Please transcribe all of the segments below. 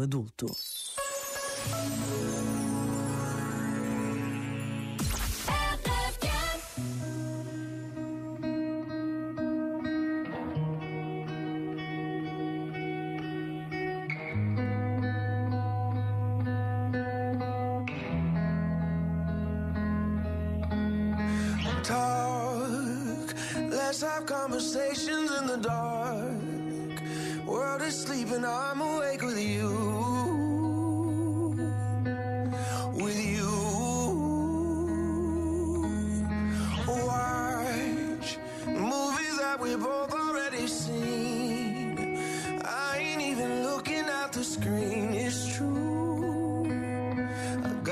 adulto. Let's have conversations in the dark. World is sleeping, I'm awake with you.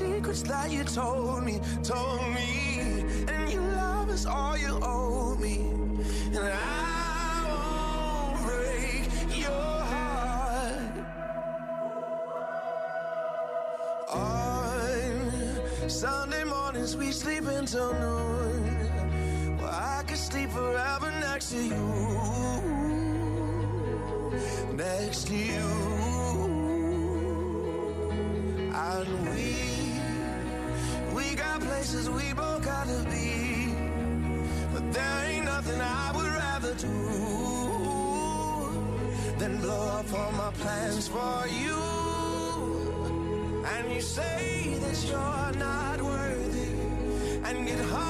secrets that you told me, told me. And your love is all you owe me. And I won't break your heart. On Sunday mornings we sleep until noon. I could sleep forever next to you. Next to you. And we, we got places we both gotta be. But there ain't nothing I would rather do than blow up all my plans for you. And you say that you're not worthy and get hung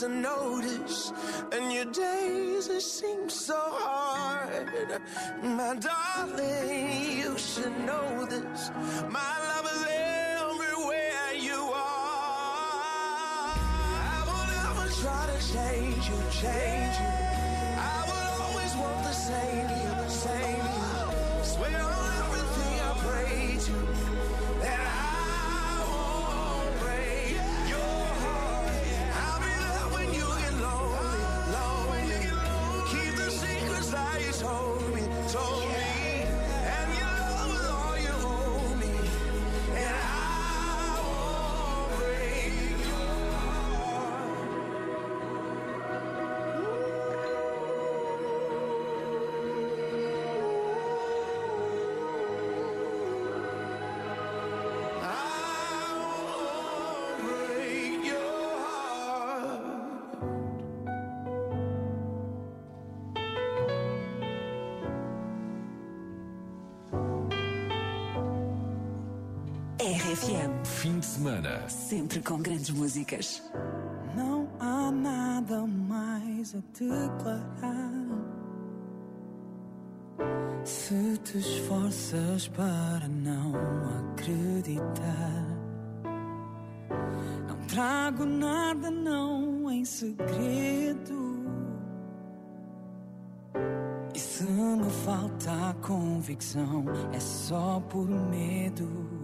to notice. And your days it seems so hard. My darling, you should know this. My love is everywhere you are. I will never try to change you, change you. RFM, Fim de semana. sempre com grandes músicas. Não há nada mais a declarar. Se te esforças para não acreditar, não trago nada, não em segredo. E se me falta a convicção, é só por medo.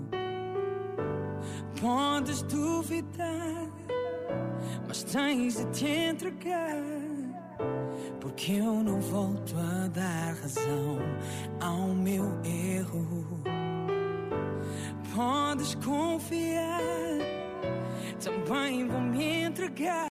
Podes duvidar, mas tens de te entregar. Porque eu não volto a dar razão ao meu erro. Podes confiar, também vou me entregar.